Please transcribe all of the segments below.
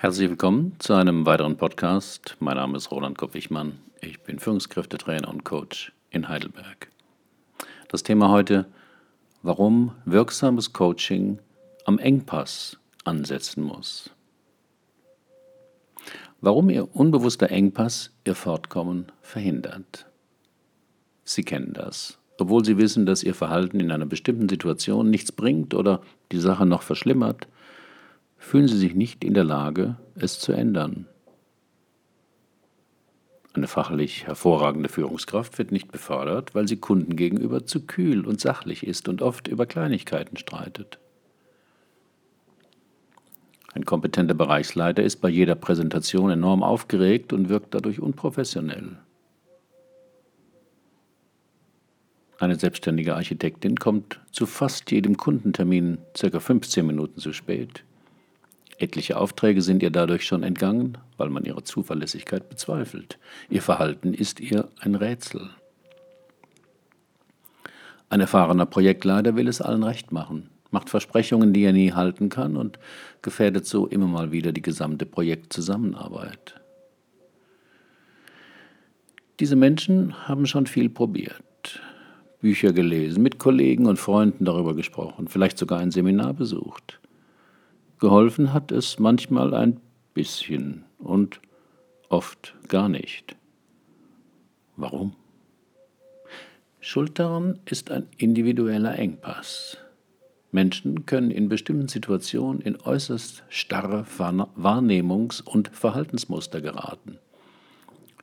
Herzlich willkommen zu einem weiteren Podcast. Mein Name ist Roland Kopp-Wichmann. Ich bin Führungskräftetrainer und Coach in Heidelberg. Das Thema heute, warum wirksames Coaching am Engpass ansetzen muss. Warum Ihr unbewusster Engpass Ihr Fortkommen verhindert. Sie kennen das. Obwohl Sie wissen, dass Ihr Verhalten in einer bestimmten Situation nichts bringt oder die Sache noch verschlimmert, fühlen sie sich nicht in der Lage, es zu ändern. Eine fachlich hervorragende Führungskraft wird nicht befördert, weil sie Kunden gegenüber zu kühl und sachlich ist und oft über Kleinigkeiten streitet. Ein kompetenter Bereichsleiter ist bei jeder Präsentation enorm aufgeregt und wirkt dadurch unprofessionell. Eine selbstständige Architektin kommt zu fast jedem Kundentermin ca. 15 Minuten zu spät. Etliche Aufträge sind ihr dadurch schon entgangen, weil man ihre Zuverlässigkeit bezweifelt. Ihr Verhalten ist ihr ein Rätsel. Ein erfahrener Projektleiter will es allen recht machen, macht Versprechungen, die er nie halten kann und gefährdet so immer mal wieder die gesamte Projektzusammenarbeit. Diese Menschen haben schon viel probiert, Bücher gelesen, mit Kollegen und Freunden darüber gesprochen, vielleicht sogar ein Seminar besucht. Geholfen hat es manchmal ein bisschen und oft gar nicht. Warum? Schuld daran ist ein individueller Engpass. Menschen können in bestimmten Situationen in äußerst starre Wahrnehmungs- und Verhaltensmuster geraten.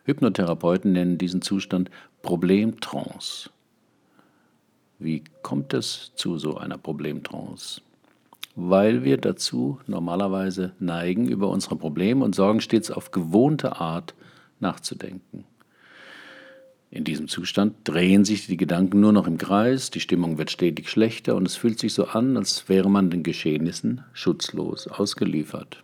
Hypnotherapeuten nennen diesen Zustand Problemtrance. Wie kommt es zu so einer Problemtrance? Weil wir dazu normalerweise neigen, über unsere Probleme und Sorgen stets auf gewohnte Art nachzudenken. In diesem Zustand drehen sich die Gedanken nur noch im Kreis, die Stimmung wird stetig schlechter und es fühlt sich so an, als wäre man den Geschehnissen schutzlos ausgeliefert.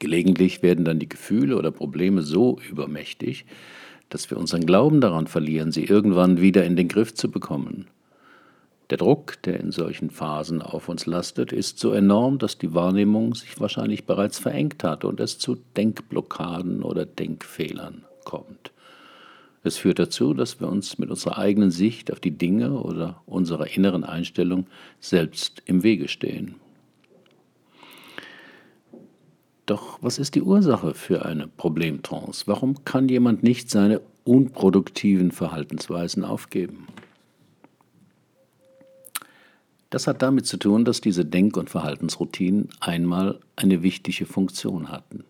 Gelegentlich werden dann die Gefühle oder Probleme so übermächtig, dass wir unseren Glauben daran verlieren, sie irgendwann wieder in den Griff zu bekommen. Der Druck, der in solchen Phasen auf uns lastet, ist so enorm, dass die Wahrnehmung sich wahrscheinlich bereits verengt hat und es zu Denkblockaden oder Denkfehlern kommt. Es führt dazu, dass wir uns mit unserer eigenen Sicht auf die Dinge oder unserer inneren Einstellung selbst im Wege stehen. Doch was ist die Ursache für eine Problemtrance? Warum kann jemand nicht seine unproduktiven Verhaltensweisen aufgeben? Das hat damit zu tun, dass diese Denk- und Verhaltensroutinen einmal eine wichtige Funktion hatten.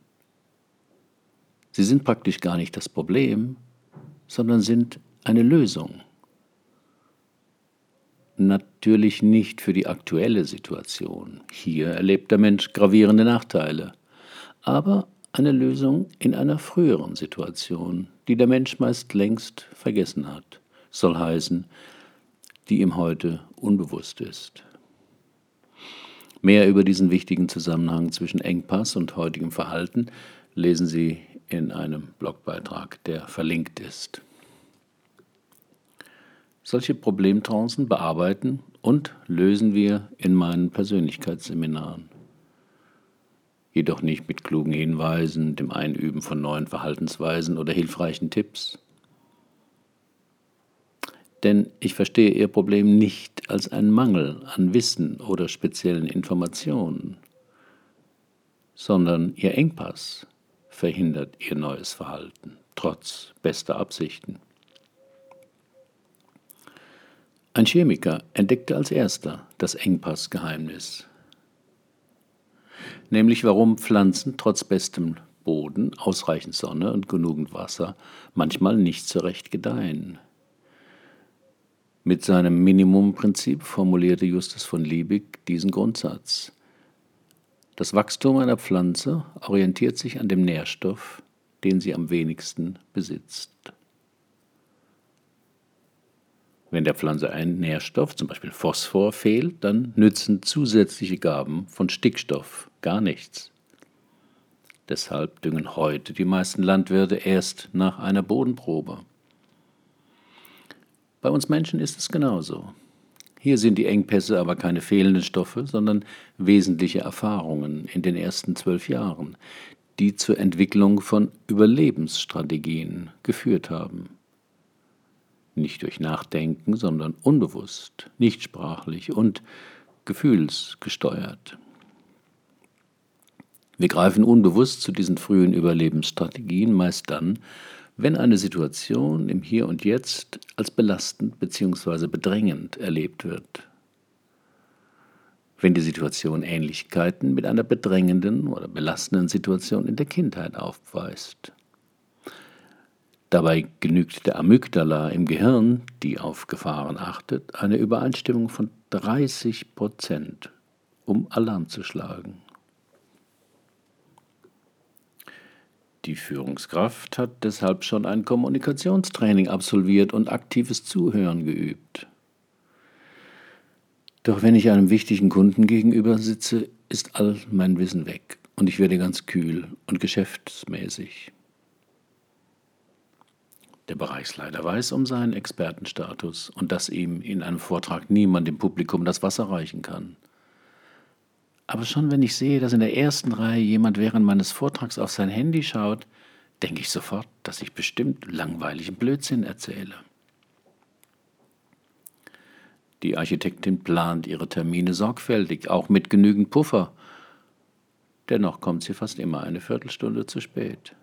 Sie sind praktisch gar nicht das Problem, sondern sind eine Lösung. Natürlich nicht für die aktuelle Situation. Hier erlebt der Mensch gravierende Nachteile, aber eine Lösung in einer früheren Situation, die der Mensch meist längst vergessen hat, soll heißen, die ihm heute unbewusst ist. Mehr über diesen wichtigen Zusammenhang zwischen Engpass und heutigem Verhalten lesen Sie in einem Blogbeitrag, der verlinkt ist. Solche Problemtrancen bearbeiten und lösen wir in meinen Persönlichkeitsseminaren. Jedoch nicht mit klugen Hinweisen, dem Einüben von neuen Verhaltensweisen oder hilfreichen Tipps, denn ich verstehe Ihr Problem nicht als einen Mangel an Wissen oder speziellen Informationen, sondern Ihr Engpass verhindert Ihr neues Verhalten, trotz bester Absichten. Ein Chemiker entdeckte als erster das Engpassgeheimnis, nämlich warum Pflanzen trotz bestem Boden, ausreichend Sonne und genügend Wasser manchmal nicht zurecht gedeihen. Mit seinem Minimumprinzip formulierte Justus von Liebig diesen Grundsatz. Das Wachstum einer Pflanze orientiert sich an dem Nährstoff, den sie am wenigsten besitzt. Wenn der Pflanze ein Nährstoff, zum Beispiel Phosphor, fehlt, dann nützen zusätzliche Gaben von Stickstoff gar nichts. Deshalb düngen heute die meisten Landwirte erst nach einer Bodenprobe. Bei uns Menschen ist es genauso. Hier sind die Engpässe aber keine fehlenden Stoffe, sondern wesentliche Erfahrungen in den ersten zwölf Jahren, die zur Entwicklung von Überlebensstrategien geführt haben. Nicht durch Nachdenken, sondern unbewusst, nicht sprachlich und gefühlsgesteuert. Wir greifen unbewusst zu diesen frühen Überlebensstrategien meist dann, wenn eine Situation im Hier und Jetzt als belastend bzw. bedrängend erlebt wird. Wenn die Situation Ähnlichkeiten mit einer bedrängenden oder belastenden Situation in der Kindheit aufweist. Dabei genügt der Amygdala im Gehirn, die auf Gefahren achtet, eine Übereinstimmung von 30 Prozent, um Alarm zu schlagen. Die Führungskraft hat deshalb schon ein Kommunikationstraining absolviert und aktives Zuhören geübt. Doch wenn ich einem wichtigen Kunden gegenüber sitze, ist all mein Wissen weg und ich werde ganz kühl und geschäftsmäßig. Der Bereichsleiter weiß um seinen Expertenstatus und dass ihm in einem Vortrag niemand dem Publikum das Wasser reichen kann. Aber schon wenn ich sehe, dass in der ersten Reihe jemand während meines Vortrags auf sein Handy schaut, denke ich sofort, dass ich bestimmt langweiligen Blödsinn erzähle. Die Architektin plant ihre Termine sorgfältig, auch mit genügend Puffer. Dennoch kommt sie fast immer eine Viertelstunde zu spät.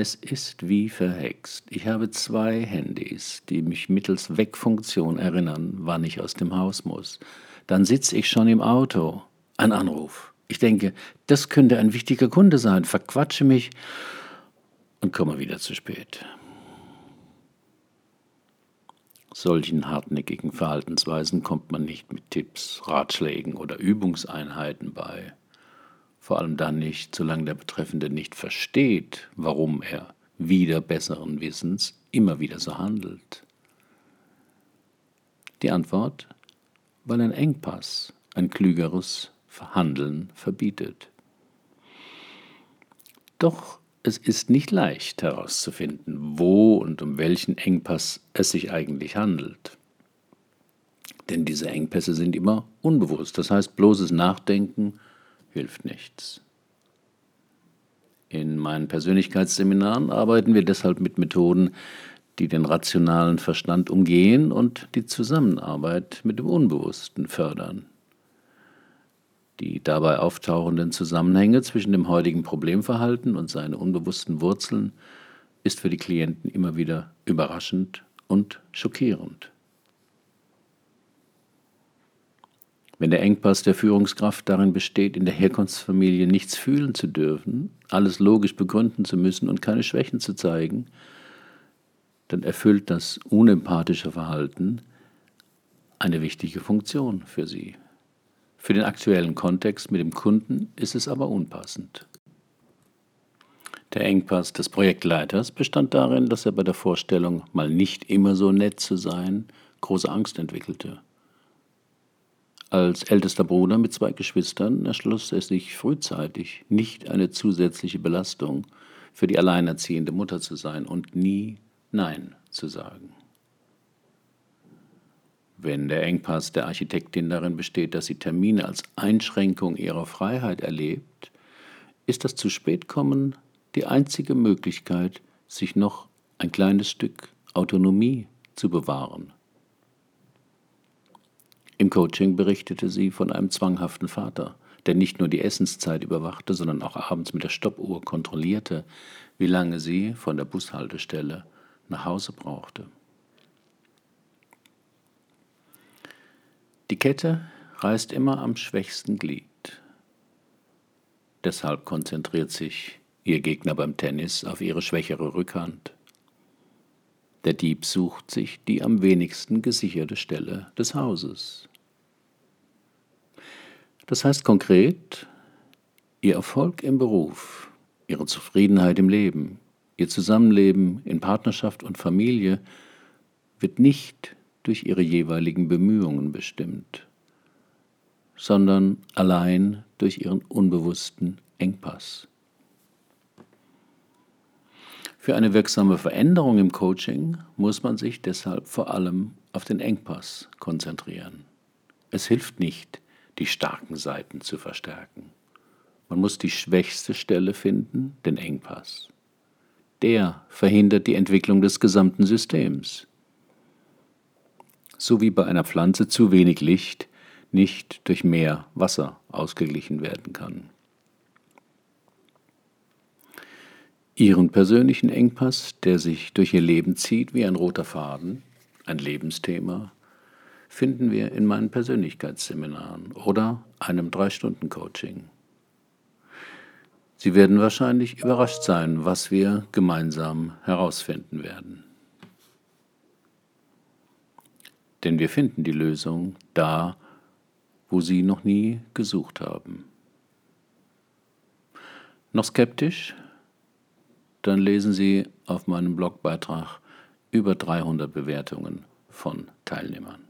Es ist wie verhext. Ich habe zwei Handys, die mich mittels Wegfunktion erinnern, wann ich aus dem Haus muss dann sitze ich schon im Auto. Ein Anruf. Ich denke, das könnte ein wichtiger Kunde sein, verquatsche mich und komme wieder zu spät. Solchen hartnäckigen Verhaltensweisen kommt man nicht mit Tipps, Ratschlägen oder Übungseinheiten bei. Vor allem dann nicht, solange der Betreffende nicht versteht, warum er wieder besseren Wissens immer wieder so handelt. Die Antwort weil ein Engpass ein klügeres Verhandeln verbietet. Doch es ist nicht leicht herauszufinden, wo und um welchen Engpass es sich eigentlich handelt. Denn diese Engpässe sind immer unbewusst, das heißt bloßes Nachdenken hilft nichts. In meinen Persönlichkeitsseminaren arbeiten wir deshalb mit Methoden, die den rationalen Verstand umgehen und die Zusammenarbeit mit dem Unbewussten fördern. Die dabei auftauchenden Zusammenhänge zwischen dem heutigen Problemverhalten und seinen unbewussten Wurzeln ist für die Klienten immer wieder überraschend und schockierend. Wenn der Engpass der Führungskraft darin besteht, in der Herkunftsfamilie nichts fühlen zu dürfen, alles logisch begründen zu müssen und keine Schwächen zu zeigen, dann erfüllt das unempathische Verhalten eine wichtige Funktion für Sie. Für den aktuellen Kontext mit dem Kunden ist es aber unpassend. Der Engpass des Projektleiters bestand darin, dass er bei der Vorstellung, mal nicht immer so nett zu sein, große Angst entwickelte. Als ältester Bruder mit zwei Geschwistern erschloss er sich frühzeitig, nicht eine zusätzliche Belastung für die alleinerziehende Mutter zu sein und nie Nein zu sagen. Wenn der Engpass der Architektin darin besteht, dass sie Termine als Einschränkung ihrer Freiheit erlebt, ist das zu spät kommen die einzige Möglichkeit, sich noch ein kleines Stück Autonomie zu bewahren. Im Coaching berichtete sie von einem zwanghaften Vater, der nicht nur die Essenszeit überwachte, sondern auch abends mit der Stoppuhr kontrollierte, wie lange sie von der Bushaltestelle nach Hause brauchte. Die Kette reißt immer am schwächsten Glied. Deshalb konzentriert sich ihr Gegner beim Tennis auf ihre schwächere Rückhand. Der Dieb sucht sich die am wenigsten gesicherte Stelle des Hauses. Das heißt konkret, ihr Erfolg im Beruf, ihre Zufriedenheit im Leben, Ihr Zusammenleben in Partnerschaft und Familie wird nicht durch ihre jeweiligen Bemühungen bestimmt, sondern allein durch ihren unbewussten Engpass. Für eine wirksame Veränderung im Coaching muss man sich deshalb vor allem auf den Engpass konzentrieren. Es hilft nicht, die starken Seiten zu verstärken. Man muss die schwächste Stelle finden, den Engpass. Der verhindert die Entwicklung des gesamten Systems. So wie bei einer Pflanze zu wenig Licht nicht durch mehr Wasser ausgeglichen werden kann. Ihren persönlichen Engpass, der sich durch Ihr Leben zieht wie ein roter Faden, ein Lebensthema, finden wir in meinen Persönlichkeitsseminaren oder einem Drei-Stunden-Coaching. Sie werden wahrscheinlich überrascht sein, was wir gemeinsam herausfinden werden. Denn wir finden die Lösung da, wo Sie noch nie gesucht haben. Noch skeptisch? Dann lesen Sie auf meinem Blogbeitrag über 300 Bewertungen von Teilnehmern.